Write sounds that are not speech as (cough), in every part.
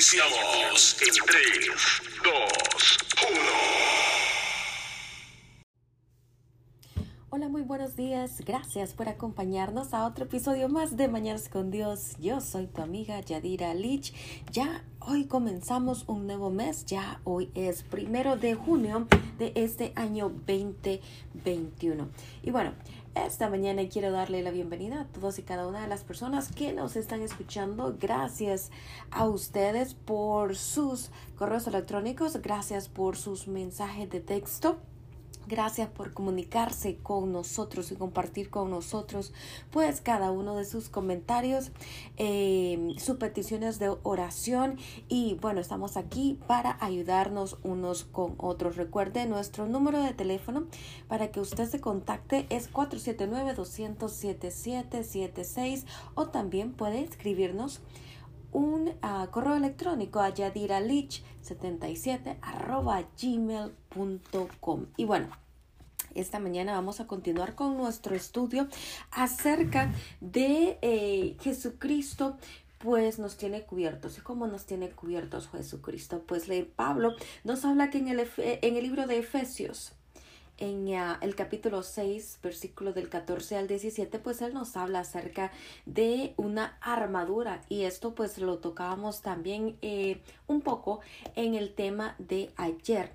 Iniciamos en 3, 2, 1. Hola, muy buenos días. Gracias por acompañarnos a otro episodio más de Mañanas con Dios. Yo soy tu amiga Yadira Lich. Ya hoy comenzamos un nuevo mes. Ya hoy es primero de junio de este año 2021. Y bueno, esta mañana quiero darle la bienvenida a todos y cada una de las personas que nos están escuchando. Gracias a ustedes por sus correos electrónicos. Gracias por sus mensajes de texto. Gracias por comunicarse con nosotros y compartir con nosotros pues cada uno de sus comentarios, eh, sus peticiones de oración y bueno, estamos aquí para ayudarnos unos con otros. Recuerde nuestro número de teléfono para que usted se contacte es 479-207-7776 o también puede escribirnos un uh, correo electrónico a yadiralich77 arroba gmail.com. Y bueno, esta mañana vamos a continuar con nuestro estudio acerca de eh, Jesucristo pues nos tiene cubiertos. ¿Y cómo nos tiene cubiertos Jesucristo? Pues Pablo nos habla que en el, en el libro de Efesios, en uh, el capítulo 6, versículo del 14 al 17, pues él nos habla acerca de una armadura y esto pues lo tocábamos también eh, un poco en el tema de ayer.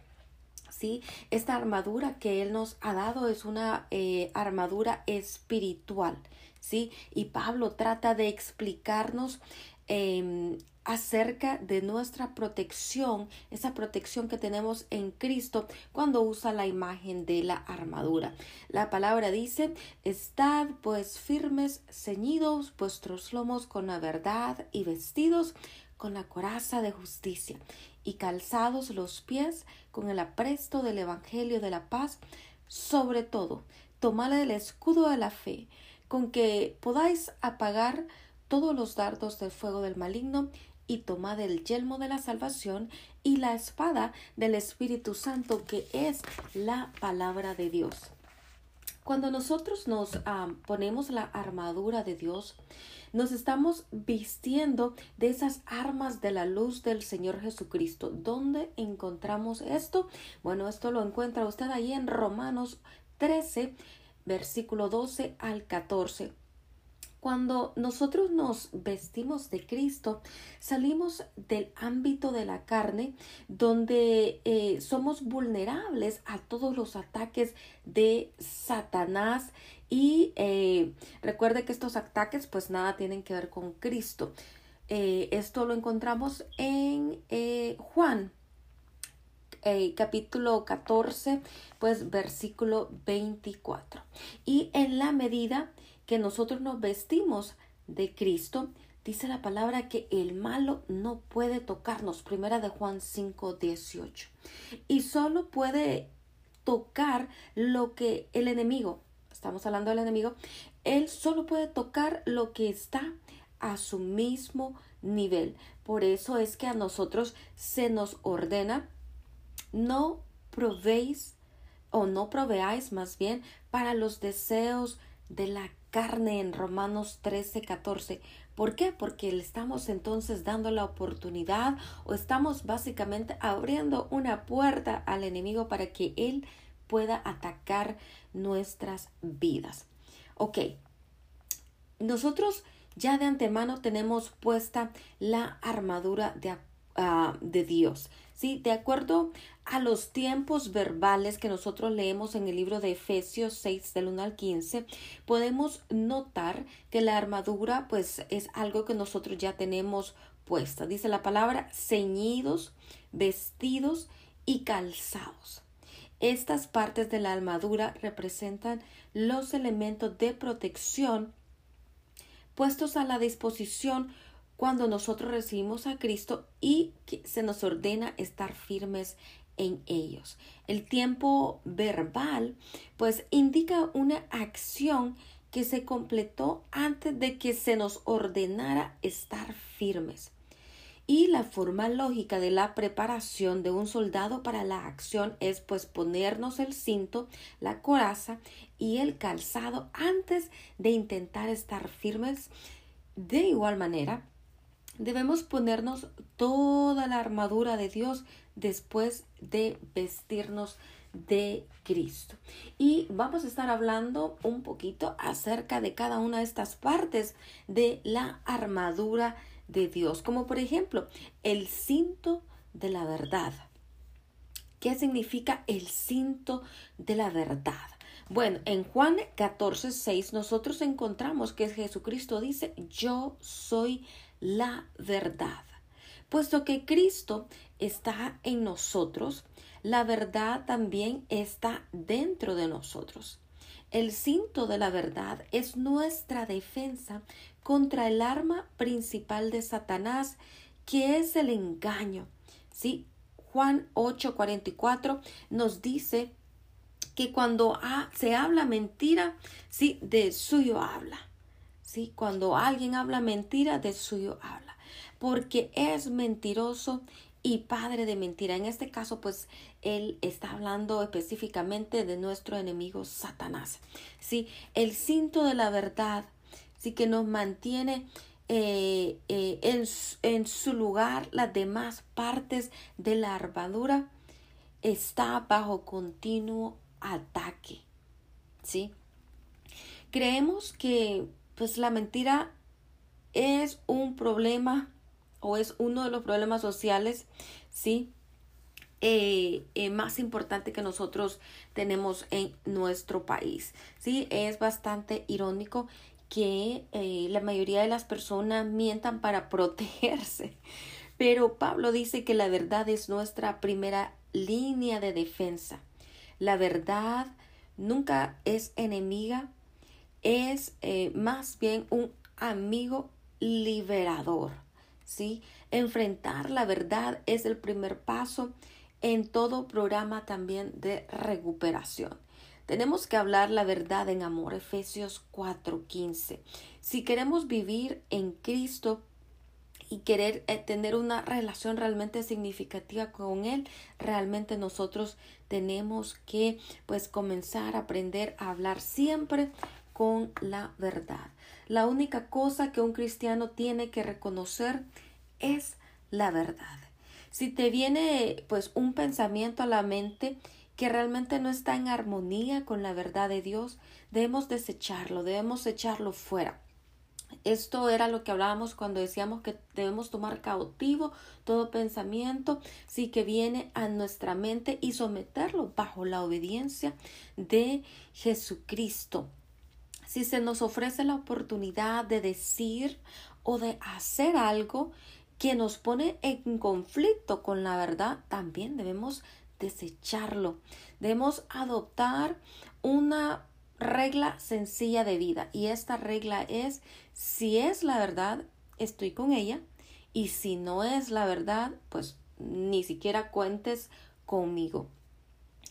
¿Sí? Esta armadura que Él nos ha dado es una eh, armadura espiritual, ¿sí? Y Pablo trata de explicarnos eh, acerca de nuestra protección, esa protección que tenemos en Cristo cuando usa la imagen de la armadura. La palabra dice, estad pues firmes, ceñidos vuestros lomos con la verdad y vestidos con la coraza de justicia y calzados los pies con el apresto del Evangelio de la paz, sobre todo, tomad el escudo de la fe, con que podáis apagar todos los dardos del fuego del maligno y tomad el yelmo de la salvación y la espada del Espíritu Santo, que es la palabra de Dios. Cuando nosotros nos ah, ponemos la armadura de Dios, nos estamos vistiendo de esas armas de la luz del Señor Jesucristo. ¿Dónde encontramos esto? Bueno, esto lo encuentra usted ahí en Romanos 13, versículo 12 al 14. Cuando nosotros nos vestimos de Cristo, salimos del ámbito de la carne, donde eh, somos vulnerables a todos los ataques de Satanás. Y eh, recuerde que estos ataques pues nada tienen que ver con Cristo. Eh, esto lo encontramos en Juan capítulo 14, pues versículo 24. Y en la medida que nosotros nos vestimos de Cristo, dice la palabra que el malo no puede tocarnos. Primera de Juan 5, 18. Y solo puede tocar lo que el enemigo, estamos hablando del enemigo, él solo puede tocar lo que está a su mismo nivel. Por eso es que a nosotros se nos ordena no proveéis o no proveáis más bien para los deseos de la carne en Romanos 13, 14. ¿Por qué? Porque le estamos entonces dando la oportunidad o estamos básicamente abriendo una puerta al enemigo para que él pueda atacar nuestras vidas. Ok, nosotros ya de antemano tenemos puesta la armadura de, uh, de Dios. ¿sí? De acuerdo a los tiempos verbales que nosotros leemos en el libro de Efesios 6 del 1 al 15, podemos notar que la armadura pues es algo que nosotros ya tenemos puesta. Dice la palabra ceñidos, vestidos y calzados. Estas partes de la armadura representan los elementos de protección puestos a la disposición cuando nosotros recibimos a Cristo y se nos ordena estar firmes en ellos. El tiempo verbal pues indica una acción que se completó antes de que se nos ordenara estar firmes. Y la forma lógica de la preparación de un soldado para la acción es pues ponernos el cinto, la coraza y el calzado antes de intentar estar firmes. De igual manera, Debemos ponernos toda la armadura de Dios después de vestirnos de Cristo. Y vamos a estar hablando un poquito acerca de cada una de estas partes de la armadura de Dios, como por ejemplo el cinto de la verdad. ¿Qué significa el cinto de la verdad? Bueno, en Juan 14, 6 nosotros encontramos que Jesucristo dice, yo soy la verdad. Puesto que Cristo está en nosotros, la verdad también está dentro de nosotros. El cinto de la verdad es nuestra defensa contra el arma principal de Satanás, que es el engaño. ¿Sí? Juan 8:44 nos dice que cuando se habla mentira, sí, de suyo habla. Sí, cuando alguien habla mentira, de suyo habla. Porque es mentiroso y padre de mentira. En este caso, pues él está hablando específicamente de nuestro enemigo Satanás. Sí, el cinto de la verdad, sí que nos mantiene eh, eh, en, en su lugar las demás partes de la armadura está bajo continuo ataque. ¿Sí? Creemos que pues la mentira es un problema o es uno de los problemas sociales, ¿sí? Eh, eh, más importante que nosotros tenemos en nuestro país. Sí, es bastante irónico que eh, la mayoría de las personas mientan para (laughs) protegerse. Pero Pablo dice que la verdad es nuestra primera línea de defensa. La verdad nunca es enemiga, es más bien un amigo liberador. ¿Sí? Enfrentar la verdad es el primer paso en todo programa también de recuperación. Tenemos que hablar la verdad en amor, Efesios 4:15. Si queremos vivir en Cristo y querer eh, tener una relación realmente significativa con Él, realmente nosotros tenemos que pues comenzar a aprender a hablar siempre con la verdad. La única cosa que un cristiano tiene que reconocer es la verdad. Si te viene pues un pensamiento a la mente que realmente no está en armonía con la verdad de Dios, debemos desecharlo, debemos echarlo fuera. Esto era lo que hablábamos cuando decíamos que debemos tomar cautivo todo pensamiento, sí que viene a nuestra mente y someterlo bajo la obediencia de Jesucristo si se nos ofrece la oportunidad de decir o de hacer algo que nos pone en conflicto con la verdad, también debemos desecharlo. Debemos adoptar una regla sencilla de vida y esta regla es si es la verdad, estoy con ella y si no es la verdad, pues ni siquiera cuentes conmigo.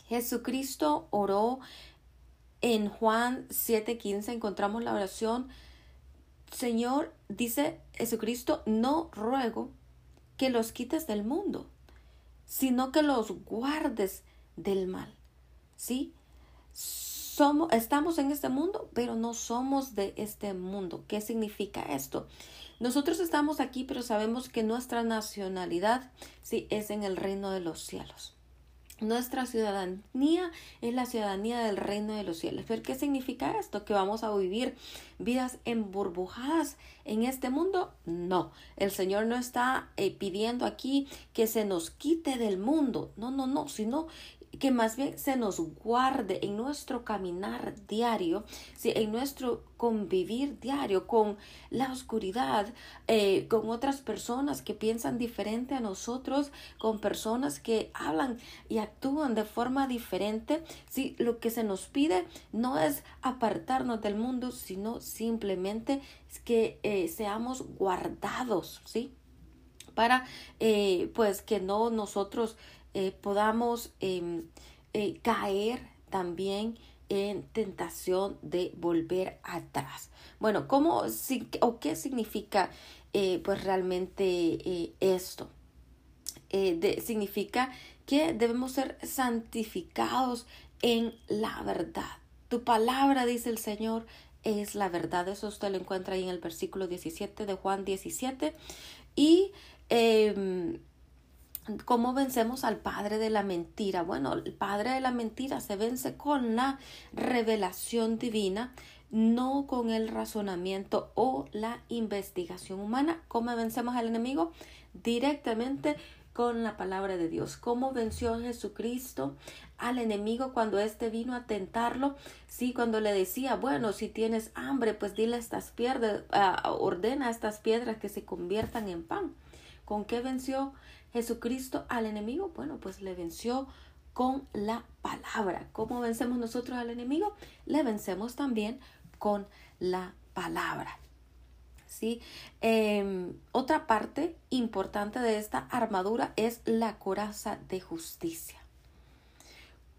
Jesucristo oró en Juan 7:15 encontramos la oración, Señor, dice Jesucristo, no ruego que los quites del mundo, sino que los guardes del mal. ¿Sí? Somos, estamos en este mundo, pero no somos de este mundo. ¿Qué significa esto? Nosotros estamos aquí, pero sabemos que nuestra nacionalidad sí es en el reino de los cielos. Nuestra ciudadanía es la ciudadanía del reino de los cielos. ¿Pero qué significa esto? ¿Que vamos a vivir vidas emburbujadas en este mundo? No, el Señor no está eh, pidiendo aquí que se nos quite del mundo. No, no, no, sino que más bien se nos guarde en nuestro caminar diario, en nuestro convivir diario con la oscuridad, eh, con otras personas que piensan diferente a nosotros, con personas que hablan y actúan de forma diferente. Si lo que se nos pide no es apartarnos del mundo, sino simplemente que eh, seamos guardados, ¿sí? Para eh, pues que no nosotros eh, podamos em, eh, caer también en tentación de volver atrás. Bueno, ¿cómo o qué significa eh, pues realmente esto? significa que debemos ser santificados en la verdad. Tu palabra, dice el Señor, es la verdad. Eso usted lo encuentra ahí en el versículo 17 de Juan 17. Y em, ¿Cómo vencemos al padre de la mentira? Bueno, el padre de la mentira se vence con la revelación divina, no con el razonamiento o la investigación humana. ¿Cómo vencemos al enemigo? Directamente con la palabra de Dios. ¿Cómo venció Jesucristo al enemigo cuando éste vino a tentarlo? Sí, cuando le decía, bueno, si tienes hambre, pues dile a estas piedras, uh, ordena a estas piedras que se conviertan en pan. ¿Con qué venció Jesucristo al enemigo? Bueno, pues le venció con la palabra. ¿Cómo vencemos nosotros al enemigo? Le vencemos también con la palabra. ¿Sí? Em, otra parte importante de esta armadura es la coraza de justicia.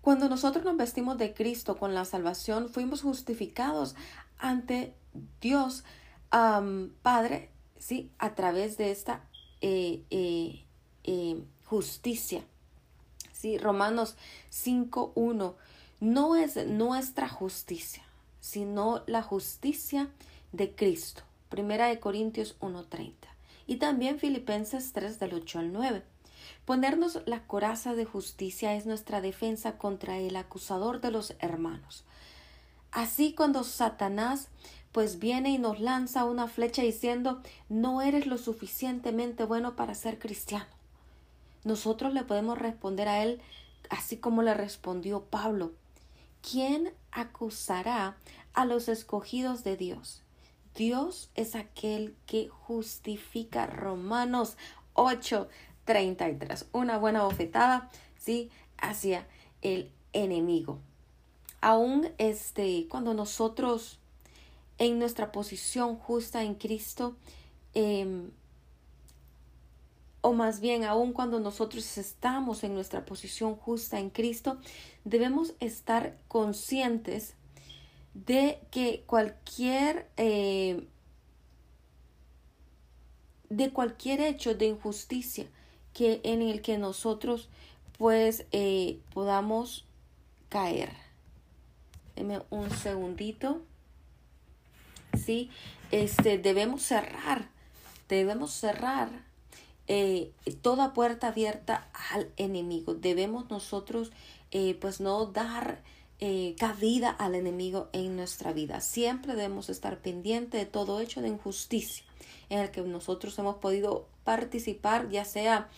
Cuando nosotros nos vestimos de Cristo con la salvación, fuimos justificados ante Dios Padre, ¿sí? A través de esta eh, eh, eh, justicia. ¿sí? Romanos 5.1 no es nuestra justicia, sino la justicia de Cristo. Primera de Corintios 1.30. Y también Filipenses 3 del 8 al 9. Ponernos la coraza de justicia es nuestra defensa contra el acusador de los hermanos. Así cuando Satanás pues viene y nos lanza una flecha diciendo no eres lo suficientemente bueno para ser cristiano nosotros le podemos responder a él así como le respondió Pablo. ¿Quién acusará a los escogidos de Dios? Dios es aquel que justifica Romanos 8:33. Una buena bofetada, ¿sí? Hacia el enemigo. Aún este, cuando nosotros en nuestra posición justa en Cristo, eh, o más bien aún cuando nosotros estamos en nuestra posición justa en Cristo, debemos estar conscientes de que cualquier eh, de cualquier hecho de injusticia que en el que nosotros pues eh, podamos caer. Deme un segundito. Sí, este debemos cerrar, debemos cerrar eh, toda puerta abierta al enemigo. Debemos nosotros eh, pues no dar eh, cabida al enemigo en nuestra vida. Siempre debemos estar pendientes de todo hecho de injusticia en el que nosotros hemos podido participar, ya sea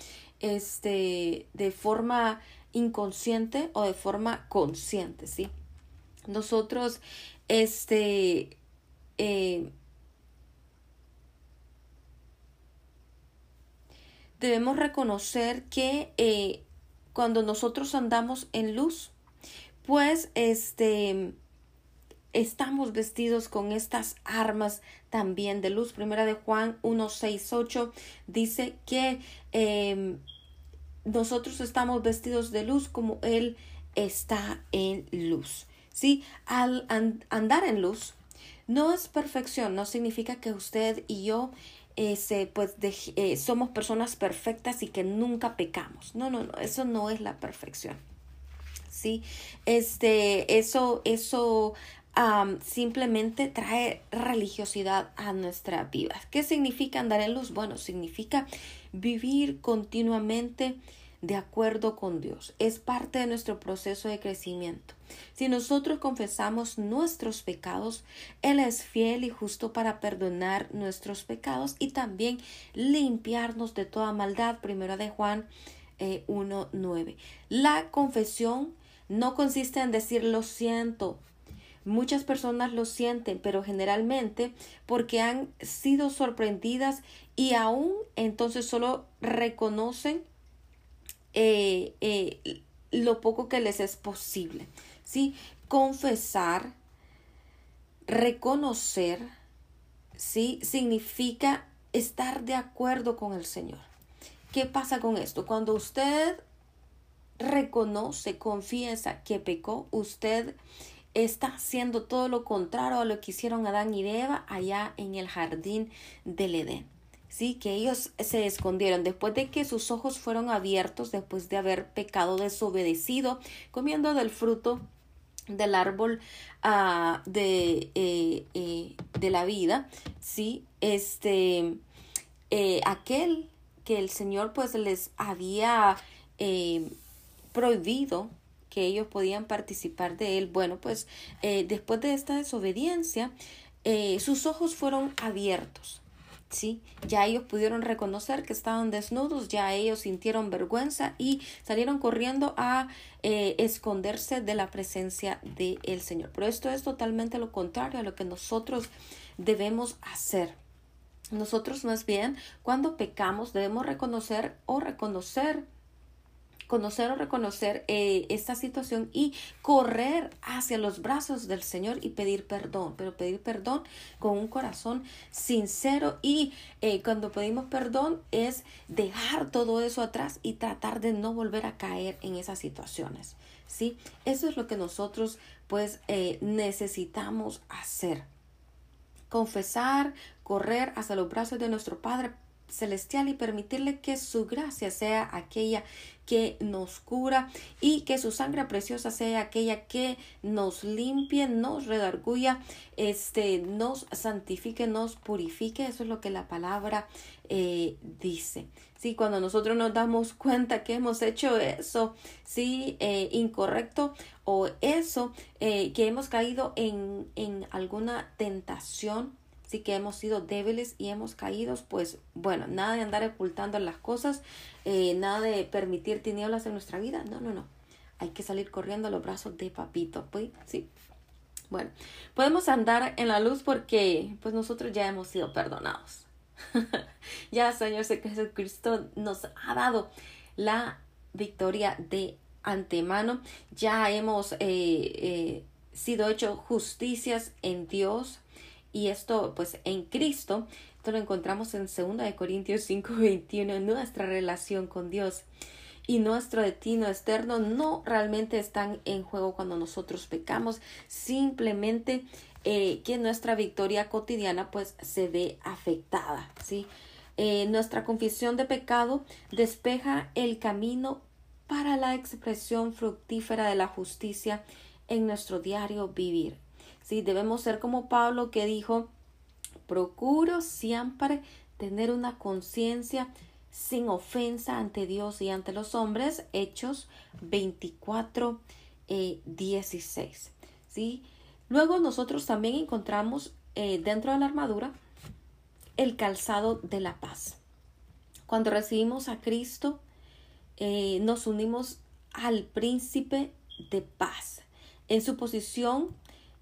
este, de forma inconsciente o de forma consciente, ¿sí? Nosotros, este, debemos reconocer que eh, cuando nosotros andamos en luz, pues este estamos vestidos con estas armas también de luz. Primera de Juan 1, 6, 8 dice que em, nosotros estamos vestidos de luz como Él está en luz. ¿Sí? Al andar en luz no es perfección, no significa que usted y yo pues eh, somos personas perfectas y que nunca pecamos. No, no, no, eso no es la perfección. Sí, este, eso, eso simplemente trae religiosidad a nuestra vida. ¿Qué significa andar en luz? Bueno, significa vivir continuamente de acuerdo con Dios. Es parte de nuestro proceso de crecimiento. Si nosotros confesamos nuestros pecados, Él es fiel y justo para perdonar nuestros pecados y también limpiarnos de toda maldad. Primero de Juan 1.9. Eh, La confesión no consiste en decir lo siento. Muchas personas lo sienten, pero generalmente porque han sido sorprendidas y aún entonces solo reconocen eh, eh, lo poco que les es posible. ¿sí? Confesar, reconocer, ¿sí? Significa estar de acuerdo con el Señor. ¿Qué pasa con esto? Cuando usted reconoce, confiesa que pecó, usted está haciendo todo lo contrario a lo que hicieron Adán y Eva allá en el jardín del Edén. Sí, que ellos se escondieron después de que sus ojos fueron abiertos, después de haber pecado desobedecido, comiendo del fruto del árbol uh, de, eh, eh, de la vida, sí, este, eh, aquel que el Señor pues les había prohibido que ellos podían participar de él. Bueno, pues después de esta desobediencia, sus ojos fueron abiertos. ¿Sí? Ya ellos pudieron reconocer que estaban desnudos, ya ellos sintieron vergüenza y salieron corriendo a esconderse de la presencia del Señor. Pero esto es totalmente lo contrario a lo que nosotros debemos hacer. Nosotros más bien, cuando pecamos, debemos reconocer o reconocer conocer o reconocer eh, esta situación y correr hacia los brazos del Señor y pedir perdón, pero pedir perdón con un corazón sincero y eh, cuando pedimos perdón es dejar todo eso atrás y tratar de no volver a caer en esas situaciones. ¿sí? Eso es lo que nosotros pues eh, necesitamos hacer confesar, correr hacia los brazos de nuestro Padre celestial y permitirle que su gracia sea aquella que nos cura y que su sangre preciosa sea aquella que nos limpie, nos redarguya, este, nos santifique, nos purifique. Eso es lo que la palabra eh, dice. Sí, cuando nosotros nos damos cuenta que hemos hecho eso, sí, eh, incorrecto o eso, eh, que hemos caído en, en alguna tentación, sí que hemos sido débiles y hemos caído, pues bueno, nada de andar ocultando las cosas, eh, nada de permitir tinieblas en nuestra vida, no, no, no, hay que salir corriendo a los brazos de papito, pues sí. Bueno, podemos andar en la luz porque pues nosotros ya hemos sido perdonados. (laughs) ya Señor Jesucristo nos ha dado la victoria de antemano. Ya hemos eh, eh, sido hechos justicias en Dios y esto pues en Cristo. Esto lo encontramos en 2 Corintios 5, 21. Nuestra relación con Dios y nuestro destino externo no realmente están en juego cuando nosotros pecamos. Simplemente eh, que nuestra victoria cotidiana pues se ve afectada, ¿sí? Eh, nuestra confesión de pecado despeja el camino para la expresión fructífera de la justicia en nuestro diario vivir. ¿Sí? Debemos ser como Pablo que dijo, procuro siempre tener una conciencia sin ofensa ante Dios y ante los hombres. Hechos 24, 16. Eh, ¿sí? Luego nosotros también encontramos eh, dentro de la armadura el calzado de la paz. Cuando recibimos a Cristo, eh, nos unimos al príncipe de paz. En su posición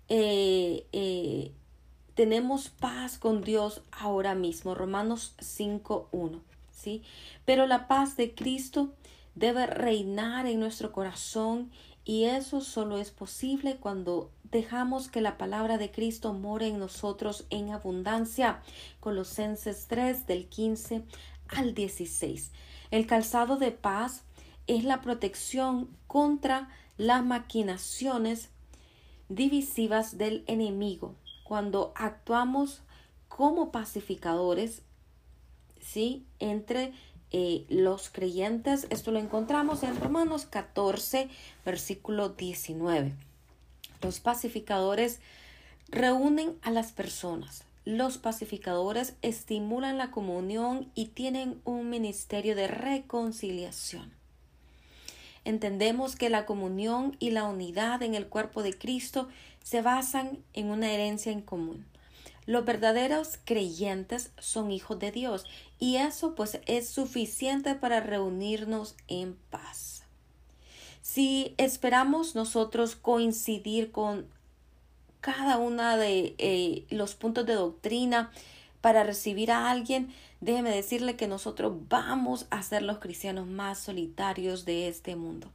eh, tenemos paz con Dios ahora mismo. Romanos 5.1. ¿sí? Pero la paz de Cristo debe reinar en nuestro corazón y eso solo es posible cuando dejamos que la palabra de Cristo more en nosotros en abundancia. Colosenses 3 del 15 al 16. El calzado de paz es la protección contra las maquinaciones divisivas del enemigo. Cuando actuamos como pacificadores, ¿sí? Entre eh, los creyentes, esto lo encontramos en Romanos 14, versículo 19. Los pacificadores reúnen a las personas. Los pacificadores estimulan la comunión y tienen un ministerio de reconciliación. Entendemos que la comunión y la unidad en el cuerpo de Cristo se basan en una herencia en común. Los verdaderos creyentes son hijos de Dios y eso pues es suficiente para reunirnos en paz. Si esperamos nosotros coincidir con cada uno de eh, los puntos de doctrina para recibir a alguien, déjeme decirle que nosotros vamos a ser los cristianos más solitarios de este mundo.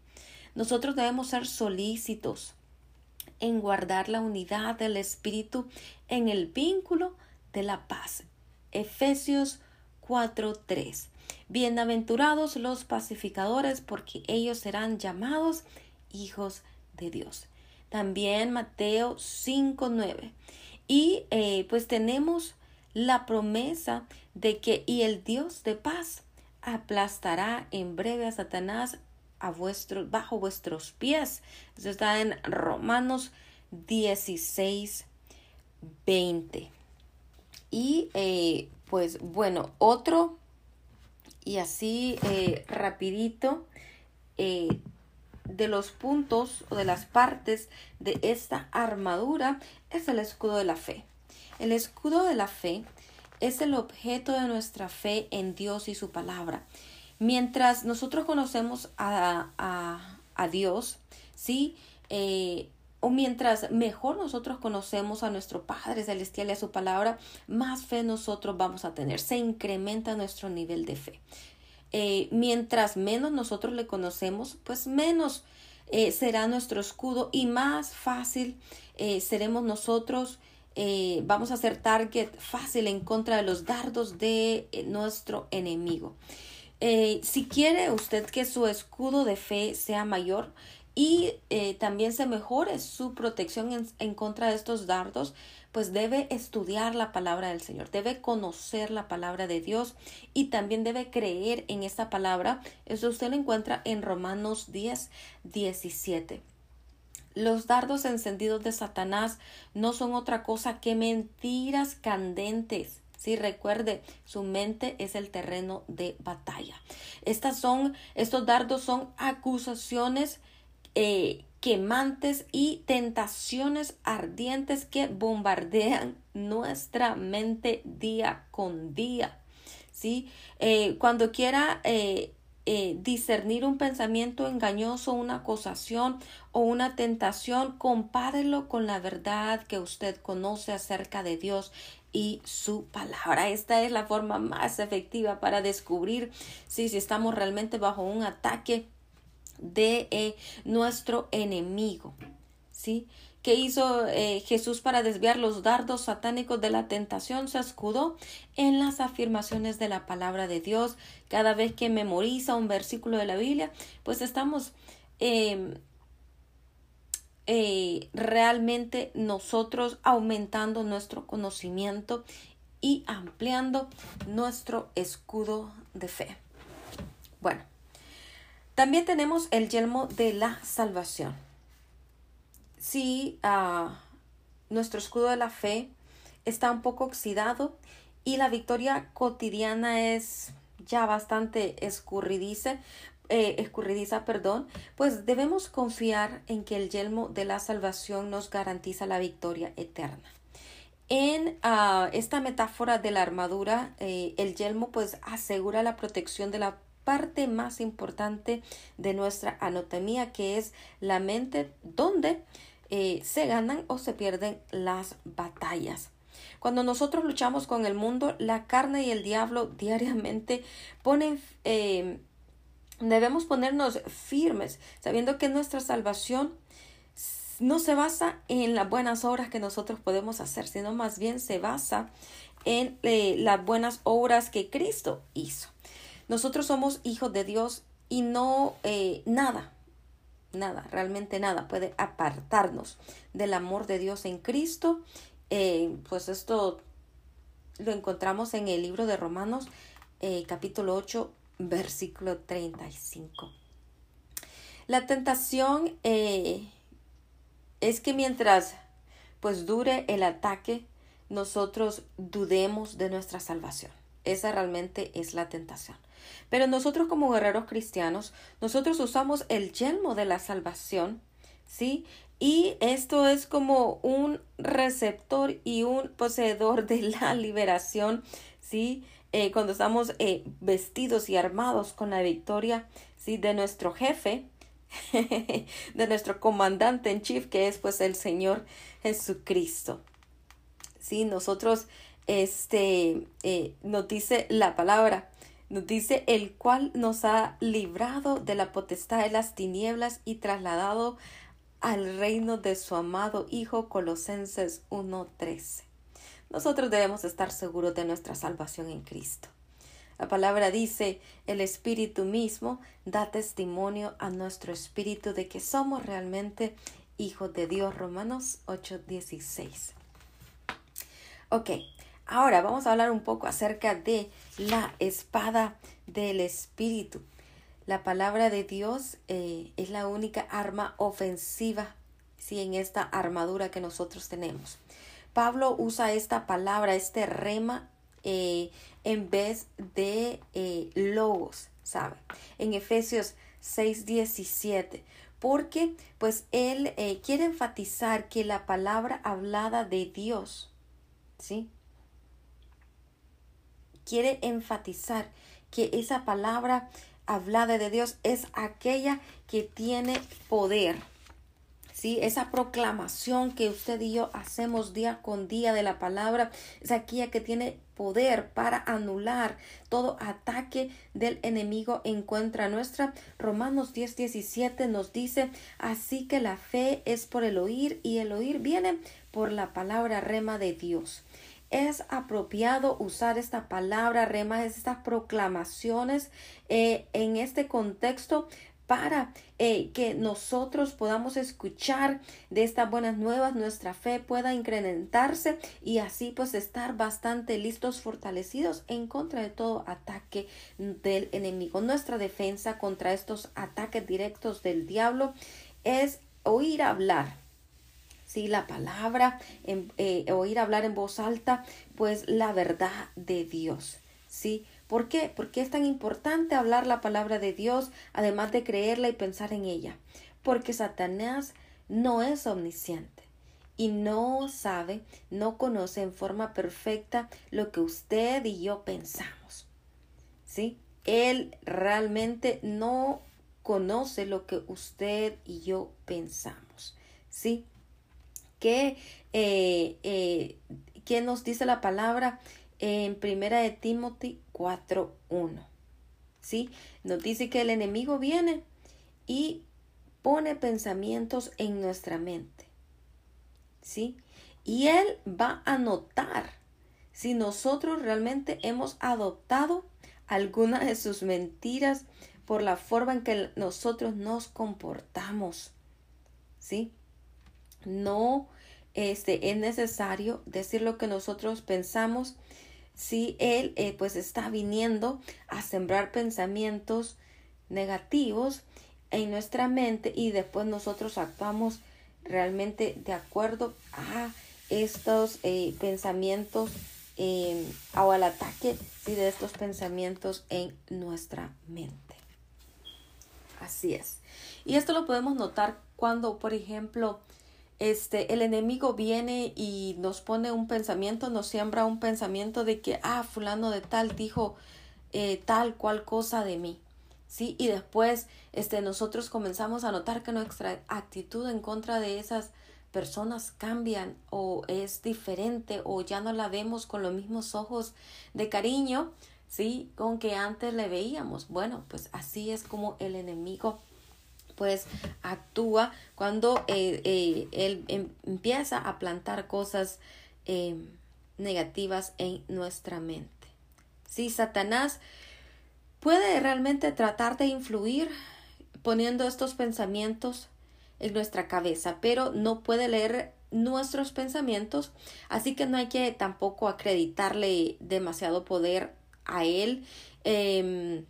Nosotros debemos ser solícitos en guardar la unidad del Espíritu en el vínculo de la paz. Efesios 4:3. Bienaventurados los pacificadores, porque ellos serán llamados hijos de Dios. También Mateo 5.9. Y eh, pues tenemos la promesa de que y el Dios de paz aplastará en breve a Satanás a vuestros, bajo vuestros pies. Eso está en Romanos 16, 20. Y eh, pues bueno, otro y así eh, rapidito eh, de los puntos o de las partes de esta armadura es el escudo de la fe. El escudo de la fe es el objeto de nuestra fe en Dios y su palabra. Mientras nosotros conocemos a, a, Dios, ¿sí? Eh, o mientras mejor nosotros conocemos a nuestro Padre Celestial y a su palabra, más fe nosotros vamos a tener. Se incrementa nuestro nivel de fe. Eh, mientras menos nosotros le conocemos, pues menos eh, será nuestro escudo y más fácil seremos nosotros. Vamos a ser target fácil en contra de los dardos de nuestro enemigo. si quiere usted que su escudo de fe sea mayor, y eh, también se mejore su protección en, contra de estos dardos, pues debe estudiar la palabra del Señor, debe conocer la palabra de Dios y también debe creer en esta palabra. Eso usted lo encuentra en Romanos 10, 17. Los dardos encendidos de Satanás no son otra cosa que mentiras candentes. Sí, recuerde, su mente es el terreno de batalla. Estas son, estos dardos son acusaciones eh, quemantes y tentaciones ardientes que bombardean nuestra mente día con día. ¿sí? Eh, cuando quiera eh, discernir un pensamiento engañoso, una acusación o una tentación, compárelo con la verdad que usted conoce acerca de Dios y su palabra. Esta es la forma más efectiva para descubrir si estamos realmente bajo un ataque de eh, nuestro enemigo. ¿Sí? ¿Qué hizo eh, Jesús para desviar los dardos satánicos de la tentación? Se escudó en las afirmaciones de la palabra de Dios. Cada vez que memoriza un versículo de la Biblia, pues estamos em, eh, realmente nosotros aumentando nuestro conocimiento y ampliando nuestro escudo de fe. Bueno, también tenemos el yelmo de la salvación. Si ah, nuestro escudo de la fe está un poco oxidado y la victoria cotidiana es ya bastante escurridiza, eh, escurridiza, perdón, pues debemos confiar en que el yelmo de la salvación nos garantiza la victoria eterna. En ah, esta metáfora de la armadura, eh, el yelmo pues asegura la protección de la parte más importante de nuestra anatomía, que es la mente, donde eh, se ganan o se pierden las batallas. Cuando nosotros luchamos con el mundo, la carne y el diablo (laughs) diariamente ponen, eh, debemos ponernos firmes, sabiendo que nuestra salvación no se basa en las buenas obras que nosotros podemos hacer, sino más bien se basa en eh, las buenas obras que Cristo hizo. Nosotros somos hijos de Dios y no eh, nada, nada, realmente nada puede apartarnos del amor de Dios en Cristo. Eh, pues esto lo encontramos en el libro de Romanos eh, capítulo 8 versículo 35. La tentación es que mientras pues dure el ataque, nosotros dudemos de nuestra salvación. Esa realmente es la tentación. Pero nosotros como guerreros cristianos, nosotros usamos el yelmo de la salvación, ¿sí? Y esto es como un receptor y un poseedor de la (laughs) liberación, ¿sí? Eh, cuando estamos eh, vestidos y armados con la victoria, ¿sí? De nuestro jefe, (laughs) de nuestro comandante en chief, que es pues el Señor Jesucristo. Sí, nosotros, este, eh, nos dice la palabra, nos dice el cual nos ha librado de la potestad de las tinieblas y trasladado al reino de su amado Hijo Colosenses 1.13. Nosotros debemos estar seguros de nuestra salvación en Cristo. La palabra dice, el Espíritu mismo da testimonio a nuestro espíritu de que somos realmente hijos de Dios. Romanos 8:16. Ok, Ahora vamos a hablar un poco acerca de la espada del Espíritu. La palabra de Dios eh, es la única arma ofensiva ¿sí? en esta armadura que nosotros tenemos. Pablo usa esta palabra, este rema, eh, en vez de eh, logos, ¿sabe? En Efesios 6:17, porque pues él quiere enfatizar que la palabra hablada de Dios, ¿sí? Quiere enfatizar que esa palabra hablada de Dios es aquella que tiene poder. ¿Sí? Esa proclamación que usted y yo hacemos día con día de la palabra es aquella que tiene poder para anular todo ataque del enemigo en contra nuestra. Romanos 10, 17 nos dice, así que la fe es por el oír y el oír viene por la palabra rema de Dios es apropiado usar esta palabra rema, estas proclamaciones eh, en este contexto para eh, que nosotros podamos escuchar de estas buenas nuevas, nuestra fe pueda incrementarse y así pues estar bastante listos, fortalecidos en contra de todo ataque del enemigo. Nuestra defensa contra estos ataques directos del diablo es oír hablar ¿sí? La palabra, eh, oír hablar en voz alta, pues la verdad de Dios, ¿sí? ¿Por qué? Porque es tan importante hablar la palabra de Dios, además de creerla y pensar en ella. Porque Satanás no es omnisciente y no sabe, no conoce en forma perfecta lo que usted y yo pensamos. ¿Sí? Él realmente no conoce lo que usted y yo pensamos. ¿Sí? ¿Qué, eh, eh, ¿qué nos dice la palabra en primera de Timothy 4.1. ¿Sí? Nos dice que el enemigo viene y pone pensamientos en nuestra mente. ¿Sí? Y él va a notar si nosotros realmente hemos adoptado alguna de sus mentiras por la forma en que nosotros nos comportamos. ¿Sí? No este, es necesario decir lo que nosotros pensamos si él eh, pues está viniendo a sembrar pensamientos negativos en nuestra mente y después nosotros actuamos realmente de acuerdo a estos eh, pensamientos em, o al ataque de estos pensamientos en nuestra mente. Así es. Y esto lo podemos notar cuando, por ejemplo, este, el enemigo viene y nos pone un pensamiento, nos siembra un pensamiento de que, ah, fulano de tal dijo eh, tal cual cosa de mí. ¿Sí? Y después este, nosotros comenzamos a notar que nuestra actitud en contra de esas personas cambian o es diferente o ya no la vemos con los mismos ojos de cariño, ¿sí? Con que antes le veíamos. Bueno, pues así es como el enemigo pues actúa cuando eh, eh, él em, empieza a plantar cosas em, negativas en nuestra mente. Si Satanás puede realmente tratar de influir poniendo estos pensamientos en nuestra cabeza, pero no puede leer nuestros pensamientos, así que no hay que tampoco acreditarle demasiado poder a él. Em,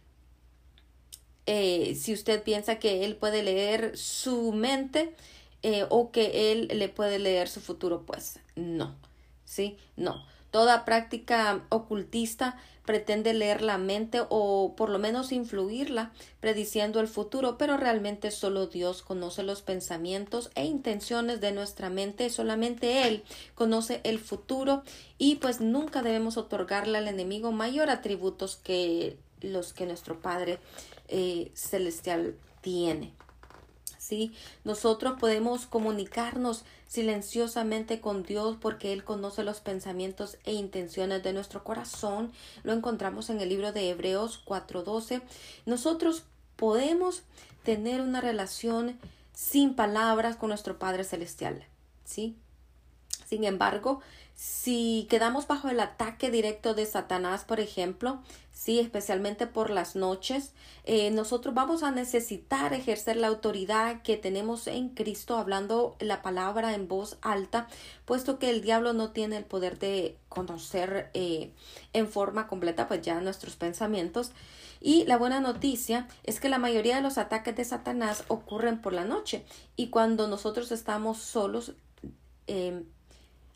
eh, si usted piensa que él puede leer su mente eh, o que él le puede leer su futuro, pues no, ¿sí? No. Toda práctica ocultista pretende leer la mente o por lo menos influirla, prediciendo el futuro, pero realmente solo Dios conoce los pensamientos e intenciones de nuestra mente, solamente Él conoce el futuro y pues nunca debemos otorgarle al enemigo mayor atributos que los que nuestro Padre eh, celestial tiene. ¿Sí? Nosotros podemos comunicarnos silenciosamente con Dios porque Él conoce los pensamientos e intenciones de nuestro corazón. Lo encontramos en el libro de Hebreos 4:12. Nosotros podemos tener una relación sin palabras con nuestro Padre Celestial. ¿Sí? Sin embargo, si quedamos bajo el ataque directo de Satanás, por ejemplo, sí, especialmente por las noches, eh, nosotros vamos a necesitar ejercer la autoridad que tenemos en Cristo, hablando la palabra en voz alta, puesto que el diablo no tiene el poder de conocer eh, en forma completa, pues ya nuestros pensamientos. Y la buena noticia es que la mayoría de los ataques de Satanás ocurren por la noche y cuando nosotros estamos solos, eh,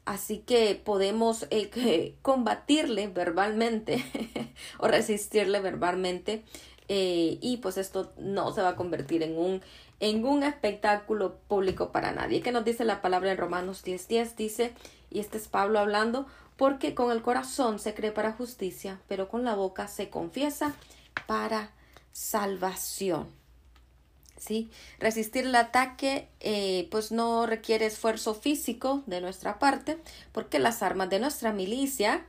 Así que podemos eh, (laughs) combatirle verbalmente (laughs) o resistirle verbalmente. Eh, y pues esto no se va a convertir en un, en un espectáculo público para nadie. ¿Qué nos dice la palabra en Romanos 10:10? Dice, y este es Pablo hablando, porque con el corazón se cree para justicia, pero con la boca se confiesa para salvación. ¿Sí? Resistir el ataque eh, pues no requiere esfuerzo físico de nuestra parte porque las armas de nuestra milicia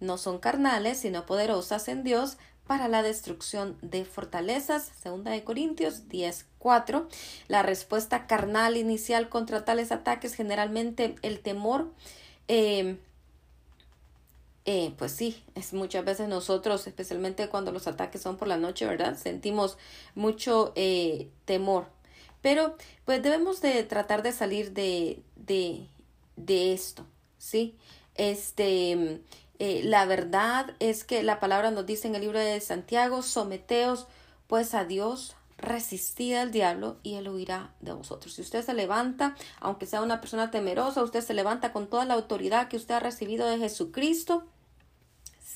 no son carnales sino poderosas en Dios para la destrucción de fortalezas. Segunda de Corintios 10:4. La respuesta carnal inicial contra tales ataques generalmente el temor eh, eh, pues sí, es muchas veces nosotros, especialmente cuando los ataques son por la noche, ¿verdad? Sentimos mucho eh, temor. Pero pues debemos de tratar de salir de, de, de esto, ¿sí? Este, eh, la verdad es que la palabra nos dice en el libro de Santiago, someteos pues a Dios, resistid al diablo y él huirá de vosotros. Si usted se levanta, aunque sea una persona temerosa, usted se levanta con toda la autoridad que usted ha recibido de Jesucristo,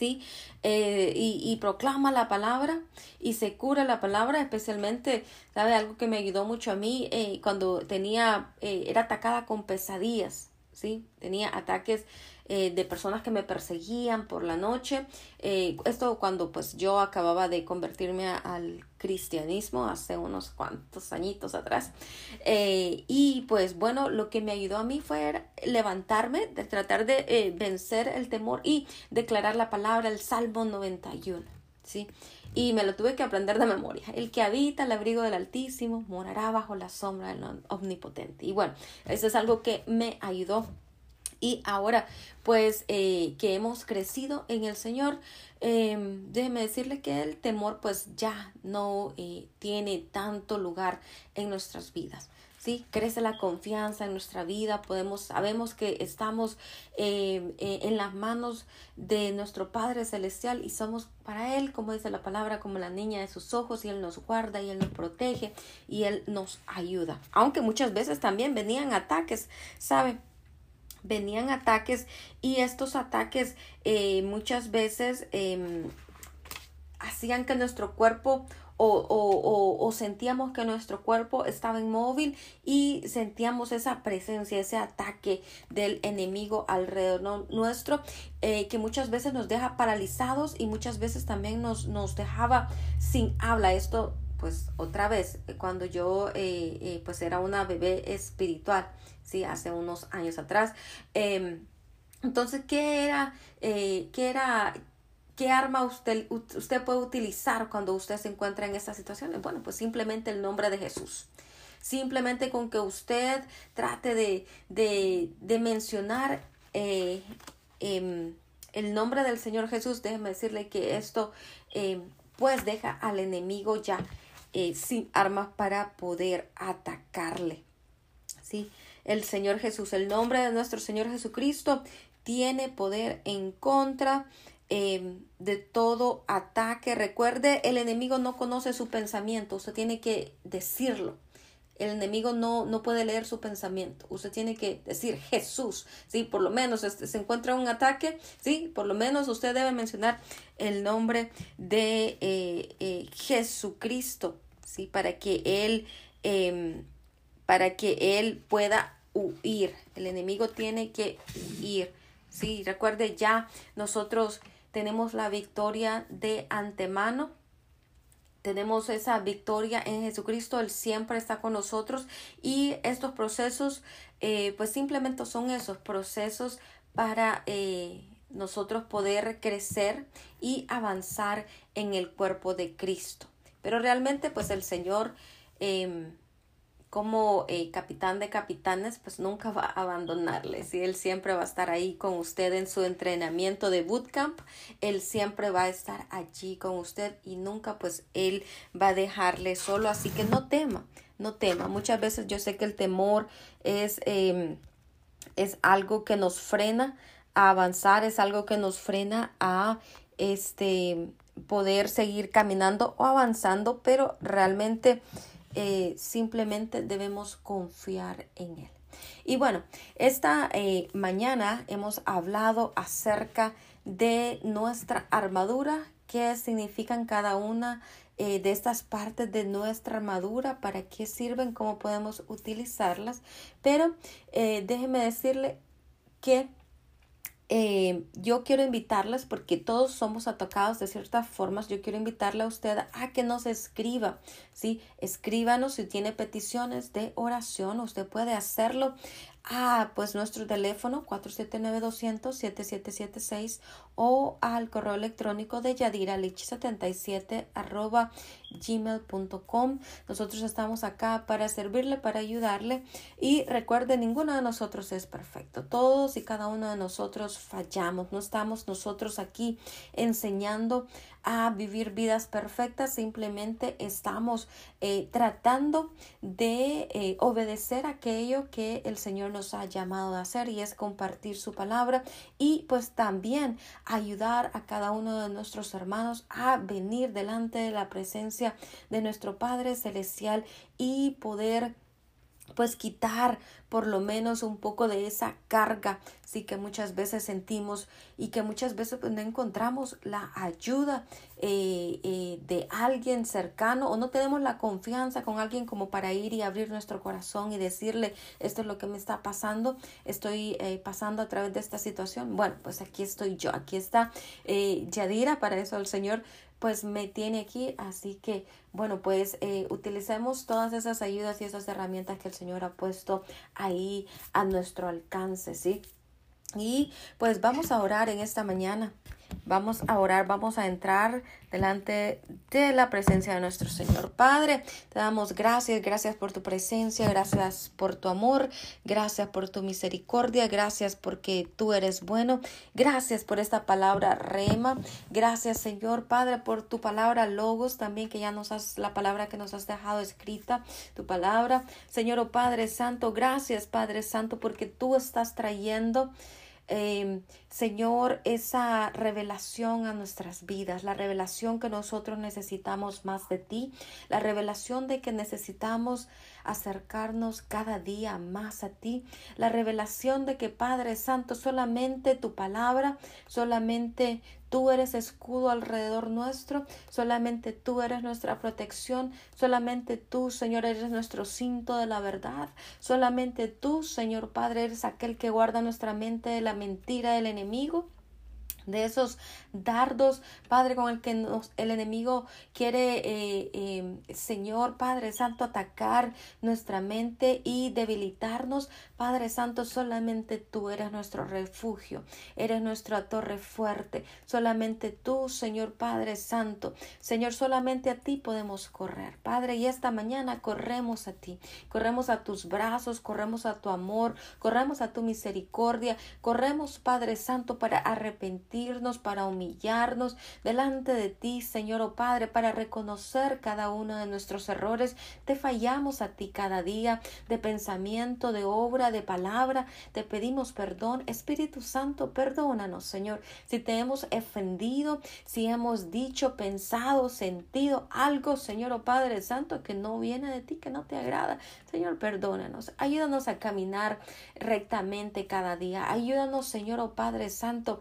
¿sí? Eh, y, proclama la palabra y se cura la palabra, especialmente, ¿sabe? Algo que me ayudó mucho a mí eh, cuando tenía, eh, era atacada con pesadillas, ¿sí? Tenía ataques eh, de personas que me perseguían por la noche. Eh, esto cuando pues yo acababa de convertirme al cristianismo hace unos cuantos añitos atrás. Eh, y pues bueno, lo que me ayudó a mí fue levantarme, de tratar de vencer el temor y declarar la palabra, el Salmo 91. ¿sí? Y me lo tuve que aprender de memoria. El que habita el abrigo del Altísimo morará bajo la sombra del Omnipotente. Y bueno, eso es algo que me ayudó y ahora, pues, eh, que hemos crecido en el Señor, eh, déjeme decirle que el temor, pues, ya no eh, tiene tanto lugar en nuestras vidas. ¿sí? Crece la confianza en nuestra vida, podemos, sabemos que estamos eh, en las manos de nuestro Padre Celestial y somos para Él, como dice la palabra, como la niña de sus ojos y Él nos guarda y Él nos protege y Él nos ayuda. Aunque muchas veces también venían ataques, ¿sabe? Venían ataques y estos ataques eh, muchas veces em, hacían que nuestro cuerpo o, o, o, sentíamos que nuestro cuerpo estaba inmóvil y sentíamos esa presencia, ese ataque del enemigo alrededor nuestro, eh, que muchas veces nos deja paralizados y muchas veces también nos, nos dejaba sin habla. Esto, pues otra vez, cuando yo eh, pues era una bebé espiritual, ¿sí? Hace unos años atrás. Em, entonces, ¿qué era, eh, qué era, qué arma usted, usted puede utilizar cuando usted se encuentra en estas situaciones? Bueno, pues simplemente el nombre de Jesús. Simplemente con que usted trate de, de, de mencionar eh, em, el nombre del Señor Jesús, déjeme decirle que esto em, pues deja al enemigo ya eh, sin armas para poder atacarle. ¿sí? el Señor Jesús. El nombre de nuestro Señor Jesucristo tiene poder en contra em, de todo ataque. Recuerde, el enemigo no conoce su pensamiento, usted tiene que decirlo. El enemigo no, no puede leer su pensamiento. Usted tiene que decir Jesús. Sí, por lo menos este, se encuentra un ataque. Sí, por lo menos usted debe mencionar el nombre de eh, eh, Jesucristo. Sí, para que él, em, para que él pueda huir. El enemigo tiene que huir. Sí, recuerde ya, nosotros tenemos la victoria de antemano. Tenemos esa victoria en Jesucristo, Él siempre está con nosotros y estos procesos eh, pues simplemente son esos procesos para eh, nosotros poder crecer y avanzar en el cuerpo de Cristo. Pero realmente pues el Señor em, como eh, capitán de capitanes, pues nunca va a abandonarles y él siempre va a estar ahí con usted en su entrenamiento de bootcamp, él siempre va a estar allí con usted y nunca pues él va a dejarle solo, así que no tema, no tema. Muchas veces yo sé que el temor es, em, es algo que nos frena a avanzar, es algo que nos frena a este poder seguir caminando o avanzando, pero realmente eh, simplemente debemos confiar en Él. Y bueno, esta eh, mañana hemos hablado acerca de nuestra armadura, qué significan cada una eh, de estas partes de nuestra armadura, para qué sirven, cómo podemos utilizarlas. Pero déjeme decirle que eh, yo quiero invitarles, porque todos somos atacados de ciertas formas, yo quiero invitarle a usted a que nos escriba, ¿sí? Escríbanos si tiene peticiones de oración, usted puede hacerlo a pues nuestro teléfono 479-200-7776 o al correo electrónico de yadiralich77 arroba gmail.com. Nosotros estamos acá para servirle, para ayudarle y recuerde, ninguno de nosotros es perfecto. Todos y cada uno de nosotros fallamos. No estamos nosotros aquí enseñando a vivir vidas perfectas, simplemente estamos eh, tratando de eh, obedecer aquello que el Señor nos ha llamado a hacer y es compartir su palabra y pues también ayudar a cada uno de nuestros hermanos a venir delante de la presencia de nuestro Padre Celestial y poder pues quitar por lo menos un poco de esa carga, sí que muchas veces sentimos y que muchas veces pues, no encontramos la ayuda eh, eh, de alguien cercano o no tenemos la confianza con alguien como para ir y abrir nuestro corazón y decirle esto es lo que me está pasando, estoy eh, pasando a través de esta situación. Bueno, pues aquí estoy yo, aquí está Yadira, para eso el Señor pues me tiene aquí. Así que, bueno, pues eh, utilicemos todas esas ayudas y esas herramientas que el Señor ha puesto ahí a nuestro alcance, ¿sí? Y pues vamos a orar en esta mañana. Vamos a orar, vamos a entrar delante de la presencia de nuestro Señor. Padre, te damos gracias, gracias por tu presencia, gracias por tu amor, gracias por tu misericordia, gracias porque tú eres bueno, gracias por esta palabra rema, gracias Señor Padre por tu palabra logos también que ya nos has, la palabra que nos has dejado escrita, tu palabra. Señor oh Padre Santo, gracias Padre Santo porque tú estás trayendo Em, Señor, esa revelación a nuestras vidas, la revelación que nosotros necesitamos más de ti, la revelación de que necesitamos acercarnos cada día más a ti, la revelación de que Padre Santo, solamente tu palabra, solamente Tú eres escudo alrededor nuestro, solamente tú eres nuestra protección, solamente tú, Señor, eres nuestro cinto de la verdad, solamente tú, Señor Padre, eres aquel que guarda nuestra mente de la mentira del enemigo de esos dardos, Padre, con el que nos, el enemigo quiere, eh, eh, Señor Padre Santo, atacar nuestra mente y debilitarnos. Padre Santo, solamente tú eres nuestro refugio, eres nuestra torre fuerte, solamente tú, Señor Padre Santo, Señor, solamente a ti podemos correr, Padre, y esta mañana corremos a ti, corremos a tus brazos, corremos a tu amor, corremos a tu misericordia, corremos, Padre Santo, para arrepentir para humillarnos delante de ti, Señor o oh Padre, para reconocer cada uno de nuestros errores. Te fallamos a ti cada día, de pensamiento, de obra, de palabra. Te pedimos perdón. Espíritu Santo, perdónanos, Señor, si te hemos ofendido, si hemos dicho, pensado, sentido algo, Señor o oh Padre Santo, que no viene de ti, que no te agrada. Señor, perdónanos. Ayúdanos a caminar rectamente cada día. Ayúdanos, Señor o oh Padre Santo,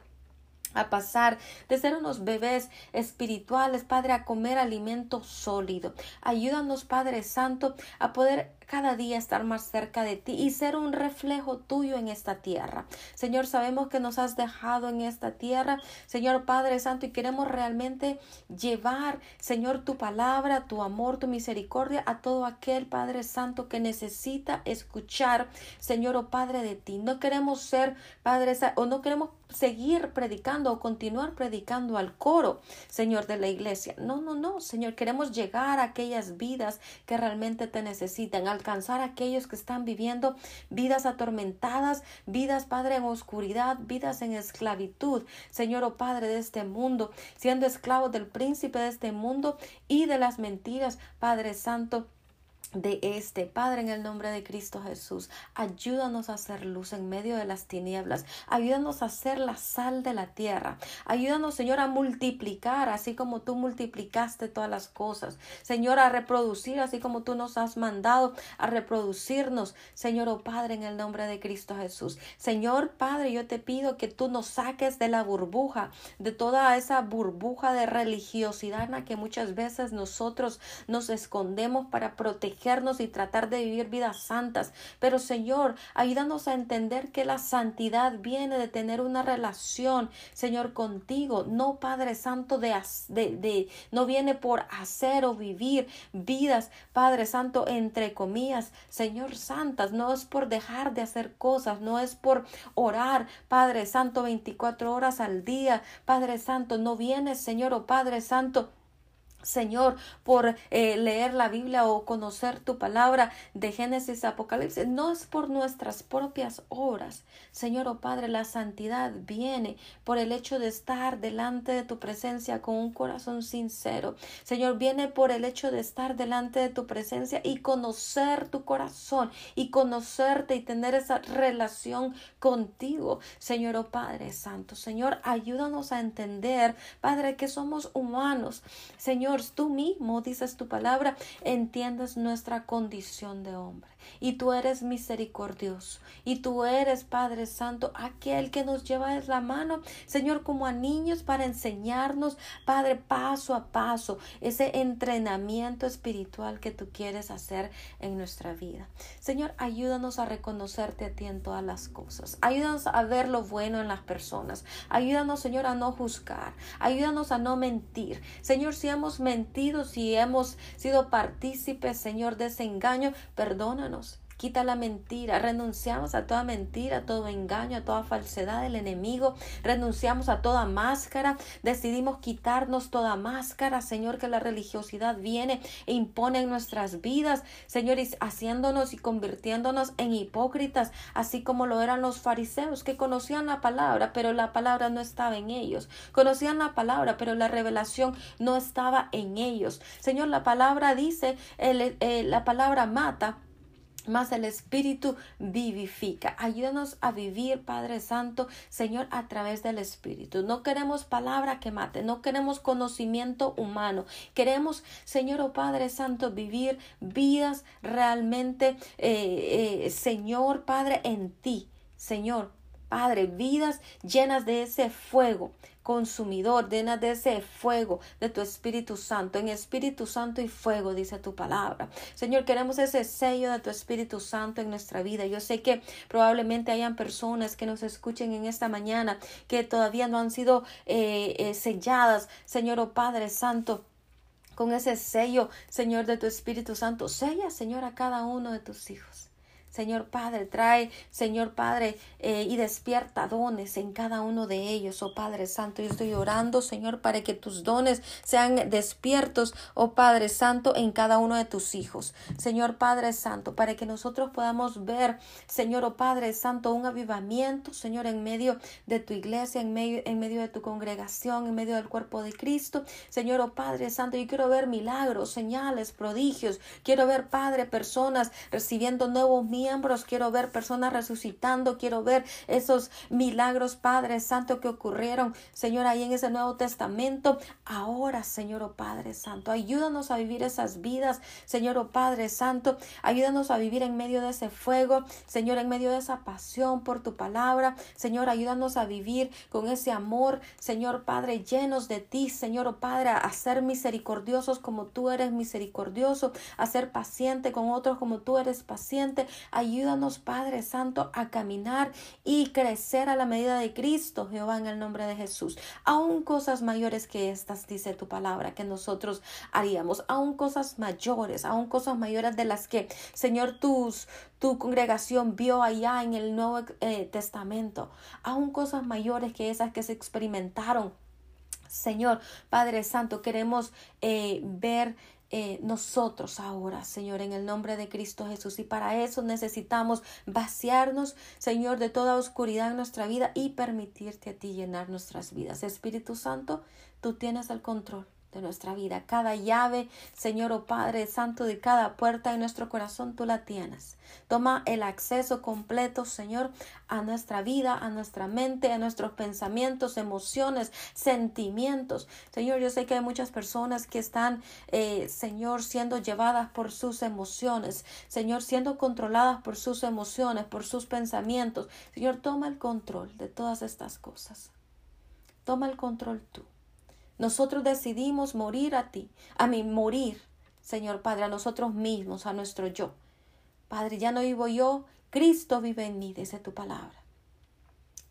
a pasar de ser unos bebés espirituales, Padre, a comer alimento sólido. Ayúdanos, Padre Santo, a poder cada día estar más cerca de ti y ser un reflejo tuyo en esta tierra. Señor, sabemos que nos has dejado en esta tierra, Señor Padre Santo, y queremos realmente llevar, Señor, tu palabra, tu amor, tu misericordia a todo aquel Padre Santo que necesita escuchar, Señor o oh Padre de ti. No queremos ser Padre o no queremos seguir predicando o continuar predicando al coro, Señor, de la iglesia. No, no, no, Señor, queremos llegar a aquellas vidas que realmente te necesitan, alcanzar a aquellos que están viviendo vidas atormentadas, vidas, Padre, en oscuridad, vidas en esclavitud, Señor, o oh Padre de este mundo, siendo esclavos del príncipe de este mundo y de las mentiras, Padre Santo de este. Padre, en el nombre de Cristo Jesús, ayúdanos a hacer luz en medio de las tinieblas. Ayúdanos a ser la sal de la tierra. Ayúdanos, Señor, a multiplicar, así como tú multiplicaste todas las cosas. Señor, a reproducir, así como tú nos has mandado a reproducirnos. Señor, oh Padre, en el nombre de Cristo Jesús. Señor, Padre, yo te pido que tú nos saques de la burbuja, de toda esa burbuja de religiosidad en la que muchas veces nosotros nos escondemos para proteger y tratar de vivir vidas santas. Pero Señor, ayúdanos a entender que la santidad viene de tener una relación, Señor, contigo. No, Padre Santo, de, de, de no viene por hacer o vivir vidas, Padre Santo, entre comillas, Señor Santas. No es por dejar de hacer cosas, no es por orar, Padre Santo, 24 horas al día. Padre Santo, no viene, Señor, o oh Padre Santo Señor, por eh, leer la Biblia o conocer tu palabra de Génesis Apocalipsis. No es por nuestras propias obras. Señor, oh Padre, la santidad viene por el hecho de estar delante de tu presencia con un corazón sincero. Señor, viene por el hecho de estar delante de tu presencia y conocer tu corazón y conocerte y tener esa relación contigo. Señor, oh Padre Santo. Señor, ayúdanos a entender, Padre, que somos humanos. Señor, Señor, tú mismo, dices tu palabra, entiendes nuestra condición de hombre y tú eres misericordioso y tú eres Padre Santo, aquel que nos lleva de la mano, Señor, como a niños para enseñarnos, Padre, paso a paso, ese entrenamiento espiritual que tú quieres hacer en nuestra vida. Señor, ayúdanos a reconocerte a ti en todas las cosas. Ayúdanos a ver lo bueno en las personas. Ayúdanos, Señor, a no juzgar. Ayúdanos a no mentir. Señor, si hemos mentido, si hemos sido partícipes, Señor, de ese engaño, perdónanos quita la mentira, renunciamos a toda mentira, a todo engaño, a toda falsedad del enemigo, renunciamos a toda máscara, decidimos quitarnos toda máscara, Señor, que la religiosidad viene e impone en nuestras vidas, Señor, haciéndonos y convirtiéndonos en hipócritas, así como lo eran los fariseos que conocían la palabra, pero la palabra no estaba en ellos, conocían la palabra, pero la revelación no estaba en ellos. Señor, la palabra dice, eh, la palabra mata, más el Espíritu vivifica. Ayúdanos a vivir, Padre Santo, Señor, a través del Espíritu. No queremos palabra que mate, no queremos conocimiento humano. Queremos, Señor, oh Padre Santo, vivir vidas realmente, eh, eh, Señor, Padre, en ti. Señor, Padre, vidas llenas de ese fuego consumidor, llenas de ese fuego de tu Espíritu Santo, en Espíritu Santo y fuego, dice tu palabra. Señor, queremos ese sello de tu Espíritu Santo en nuestra vida. Yo sé que probablemente hayan personas que nos escuchen en esta mañana que todavía no han sido eh, eh, selladas, Señor, oh Padre Santo con ese sello, Señor, de tu Espíritu Santo. Sella, Señor, a cada uno de tus hijos. Señor Padre, trae, Señor Padre, eh, y despierta dones en cada uno de ellos, oh Padre Santo. Yo estoy orando, Señor, para que tus dones sean despiertos, oh Padre Santo, en cada uno de tus hijos. Señor Padre Santo, para que nosotros podamos ver, Señor, oh Padre Santo, un avivamiento, Señor, en medio de tu iglesia, en medio, en medio de tu congregación, en medio del cuerpo de Cristo. Señor, oh Padre Santo, yo quiero ver milagros, señales, prodigios. Quiero ver, Padre, personas recibiendo nuevos miembros, quiero ver personas resucitando, quiero ver esos milagros, Padre Santo, que ocurrieron, Señor, ahí en ese Nuevo Testamento. Ahora, Señor, oh Padre Santo, ayúdanos a vivir esas vidas, Señor, oh Padre Santo, ayúdanos a vivir en medio de ese fuego, Señor, en medio de esa pasión por tu palabra, Señor, ayúdanos a vivir con ese amor, Señor Padre, llenos de ti, Señor, oh Padre, a ser misericordiosos como tú eres misericordioso, a ser paciente con otros como tú eres paciente, Ayúdanos, Padre Santo, a caminar y crecer a la medida de Cristo, Jehová, en el nombre de Jesús. Aún cosas mayores que estas, dice tu palabra, que nosotros haríamos. Aún cosas mayores, aún cosas mayores de las que, Señor, tus, tu congregación vio allá en el Nuevo eh, Testamento. Aún cosas mayores que esas que se experimentaron. Señor, Padre Santo, queremos eh, ver eh, nosotros ahora, Señor, en el nombre de Cristo Jesús. Y para eso necesitamos vaciarnos, Señor, de toda oscuridad en nuestra vida y permitirte a ti llenar nuestras vidas. Espíritu Santo, tú tienes el control. De nuestra vida. Cada llave, Señor, oh Padre Santo, de cada puerta en nuestro corazón, tú la tienes. Toma el acceso completo, Señor, a nuestra vida, a nuestra mente, a nuestros pensamientos, emociones, sentimientos. Señor, yo sé que hay muchas personas que están, eh, Señor, siendo llevadas por sus emociones. Señor, siendo controladas por sus emociones, por sus pensamientos. Señor, toma el control de todas estas cosas. Toma el control tú. Nosotros decidimos morir a ti, a mí morir, Señor Padre, a nosotros mismos, a nuestro yo. Padre, ya no vivo yo, Cristo vive en mí, dice tu palabra.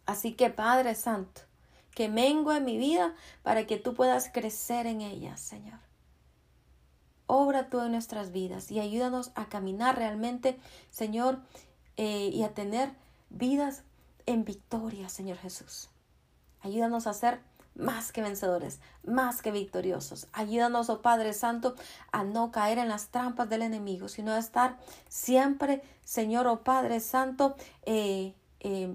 Así que, Padre Santo, que mengo en mi vida para que tú puedas crecer en ella, Señor. Obra tú en nuestras vidas y ayúdanos a caminar realmente, Señor, eh, y a tener vidas en victoria, Señor Jesús. Ayúdanos a ser más que vencedores, más que victoriosos. Ayúdanos, oh Padre Santo, a no caer en las trampas del enemigo, sino a estar siempre, Señor, oh Padre Santo, eh, eh,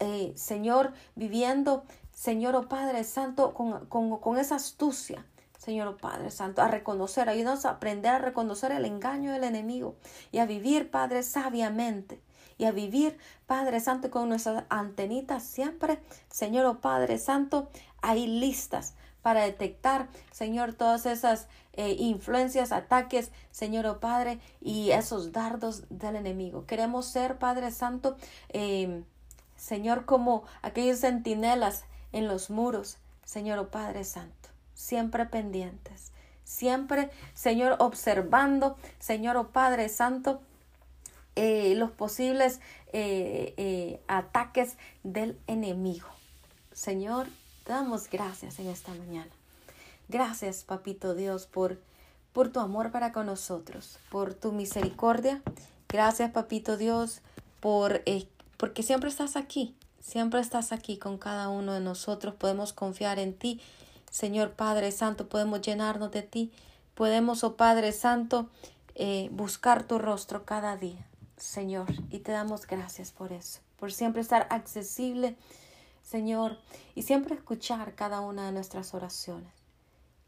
eh, Señor, viviendo, Señor, oh Padre Santo, con, con, con esa astucia. Señor oh Padre Santo, a reconocer, ayúdanos a aprender a reconocer el engaño del enemigo y a vivir, Padre, sabiamente y a vivir, Padre Santo, con nuestras antenitas siempre, Señor oh Padre Santo, ahí listas para detectar, Señor, todas esas eh, influencias, ataques, Señor oh Padre, y esos dardos del enemigo. Queremos ser, Padre Santo, em, Señor, como aquellos centinelas en los muros, Señor oh Padre Santo, siempre pendientes, siempre, Señor, observando, Señor oh Padre Santo, eh, los posibles eh, eh, ataques del enemigo. Señor, te damos gracias en esta mañana. Gracias, Papito Dios, por, por tu amor para con nosotros, por tu misericordia. Gracias, Papito Dios, por, porque siempre estás aquí, siempre estás aquí con cada uno de nosotros. Podemos confiar en ti, Señor Padre Santo, podemos llenarnos de ti. Podemos, oh Padre Santo, buscar tu rostro cada día. Señor, y te damos gracias por eso, por siempre estar accesible, Señor, y siempre escuchar cada una de nuestras oraciones.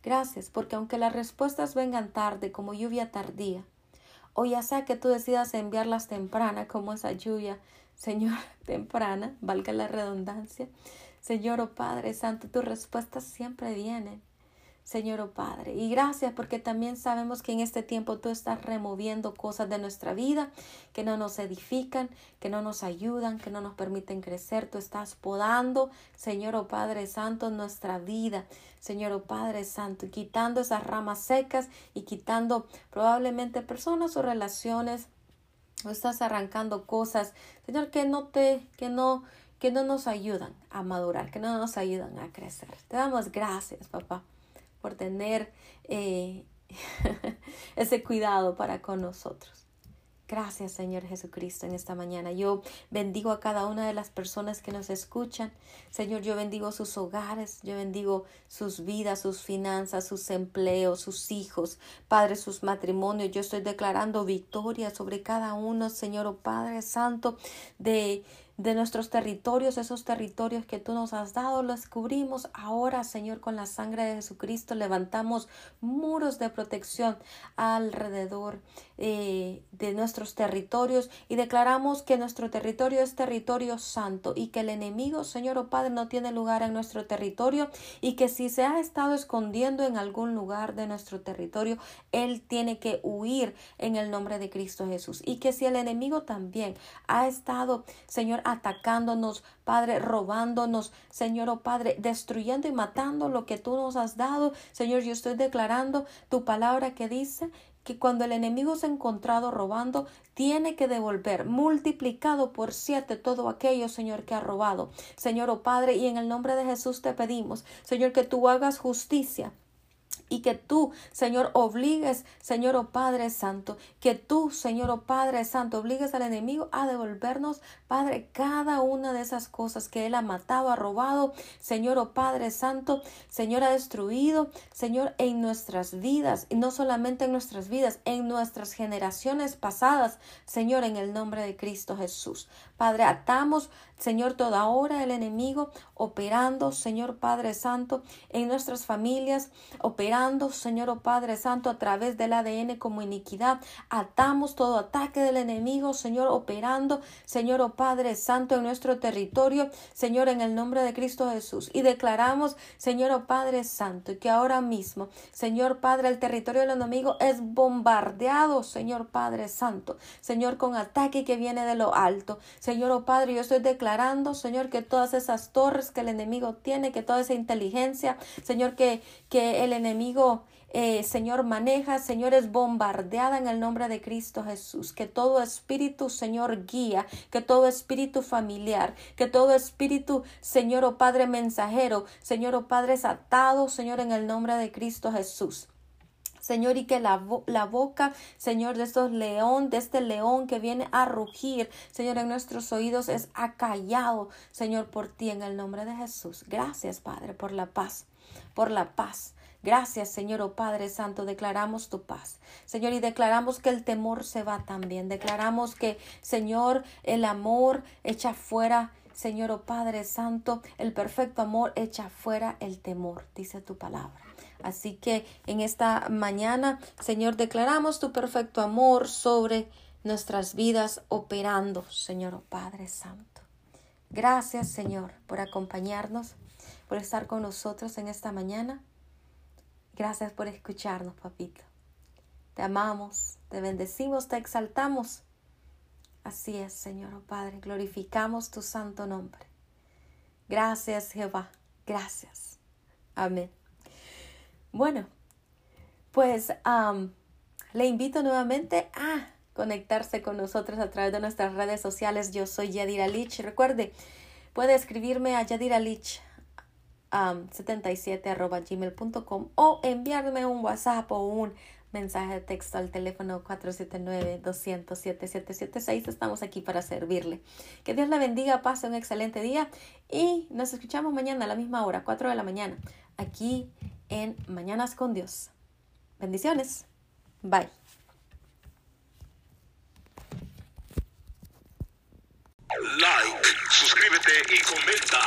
Gracias, porque aunque las respuestas vengan tarde, como lluvia tardía, o ya sea que tú decidas enviarlas temprana, como esa lluvia, Señor, (laughs) temprana, valga la redundancia, Señor, oh Padre Santo, tus respuestas siempre vienen. Señor oh Padre. Y gracias porque también sabemos que en este tiempo tú estás removiendo cosas de nuestra vida que no nos edifican, que no nos ayudan, que no nos permiten crecer. Tú estás podando, Señor oh Padre Santo, nuestra vida. Señor oh Padre Santo, quitando esas ramas secas y quitando probablemente personas o relaciones. O estás arrancando cosas, Señor, que no te, que no, que no nos ayudan a madurar, que no nos ayudan a crecer. Te damos gracias, papá por tener eh, (laughs) ese cuidado para con nosotros. Gracias Señor Jesucristo en esta mañana. Yo bendigo a cada una de las personas que nos escuchan. Señor, yo bendigo sus hogares, yo bendigo sus vidas, sus finanzas, sus empleos, sus hijos, Padre, sus matrimonios. Yo estoy declarando victoria sobre cada uno, Señor, oh Padre Santo, de de nuestros territorios, esos territorios que tú nos has dado, los cubrimos ahora, Señor, con la sangre de Jesucristo, levantamos muros de protección alrededor eh, de nuestros territorios y declaramos que nuestro territorio es territorio santo y que el enemigo, Señor o Padre, no tiene lugar en nuestro territorio y que si se ha estado escondiendo en algún lugar de nuestro territorio, él tiene que huir en el nombre de Cristo Jesús y que si el enemigo también ha estado, Señor, atacándonos, Padre, robándonos, Señor, oh Padre, destruyendo y matando lo que tú nos has dado. Señor, yo estoy declarando tu palabra que dice que cuando el enemigo se ha encontrado robando, tiene que devolver multiplicado por siete todo aquello, Señor, que ha robado. Señor, oh Padre, y en el nombre de Jesús te pedimos, Señor, que tú hagas justicia y que tú, Señor, obligues, Señor, oh Padre Santo, que tú, Señor, oh Padre Santo, obligues al enemigo a devolvernos, Padre, cada una de esas cosas que Él ha matado, ha robado, Señor, oh Padre Santo, Señor, ha destruido, Señor, en nuestras vidas, y no solamente en nuestras vidas, en nuestras generaciones pasadas, Señor, en el nombre de Cristo Jesús. Padre, atamos, Señor, toda hora el enemigo operando, Señor Padre Santo, en nuestras familias, operando, Señor oh Padre Santo, a través del ADN como iniquidad. Atamos todo ataque del enemigo, Señor, operando, Señor oh Padre Santo, en nuestro territorio, Señor, en el nombre de Cristo Jesús. Y declaramos, Señor oh Padre Santo, que ahora mismo, Señor Padre, el territorio del enemigo es bombardeado, Señor Padre Santo, Señor, con ataque que viene de lo alto. Señor, oh Padre, yo estoy declarando, Señor, que todas esas torres que el enemigo tiene, que toda esa inteligencia, Señor, que, que el enemigo eh, Señor, maneja, Señor, es bombardeada en el nombre de Cristo Jesús. Que todo espíritu, Señor, guía, que todo espíritu familiar, que todo espíritu, Señor, o oh Padre mensajero, Señor, o oh Padre es atado, Señor, en el nombre de Cristo Jesús. Señor, y que la, boca, Señor, de estos león, de este león que viene a rugir, Señor, en nuestros oídos es acallado, Señor, por ti en el nombre de Jesús. Gracias, Padre, por la paz, por la paz. Gracias, Señor, oh Padre Santo, declaramos tu paz. Señor, y declaramos que el temor se va también. Declaramos que, Señor, el amor echa fuera, Señor, oh Padre Santo, el perfecto amor echa fuera el temor, dice tu palabra. Así que en esta mañana, Señor, declaramos tu perfecto amor sobre nuestras vidas operando, Señor oh Padre Santo. Gracias, Señor, por acompañarnos, por estar con nosotros en esta mañana. Gracias por escucharnos, papito. Te amamos, te bendecimos, te exaltamos. Así es, Señor oh Padre, glorificamos tu santo nombre. Gracias, Jehová. Gracias. Amén. Bueno, pues le invito nuevamente a conectarse con nosotros a través de nuestras redes sociales. Yo soy Yadira Lich. Recuerde, puede escribirme a Yadira Lich 77 gmail.com o enviarme un WhatsApp o un mensaje de texto al teléfono 479-200-7776. Estamos aquí para servirle. Que Dios la bendiga, pase un excelente día y nos escuchamos mañana a la misma hora, 4 de la mañana, aquí en Mañanas con Dios. Bendiciones. Bye. Like, suscríbete y comenta.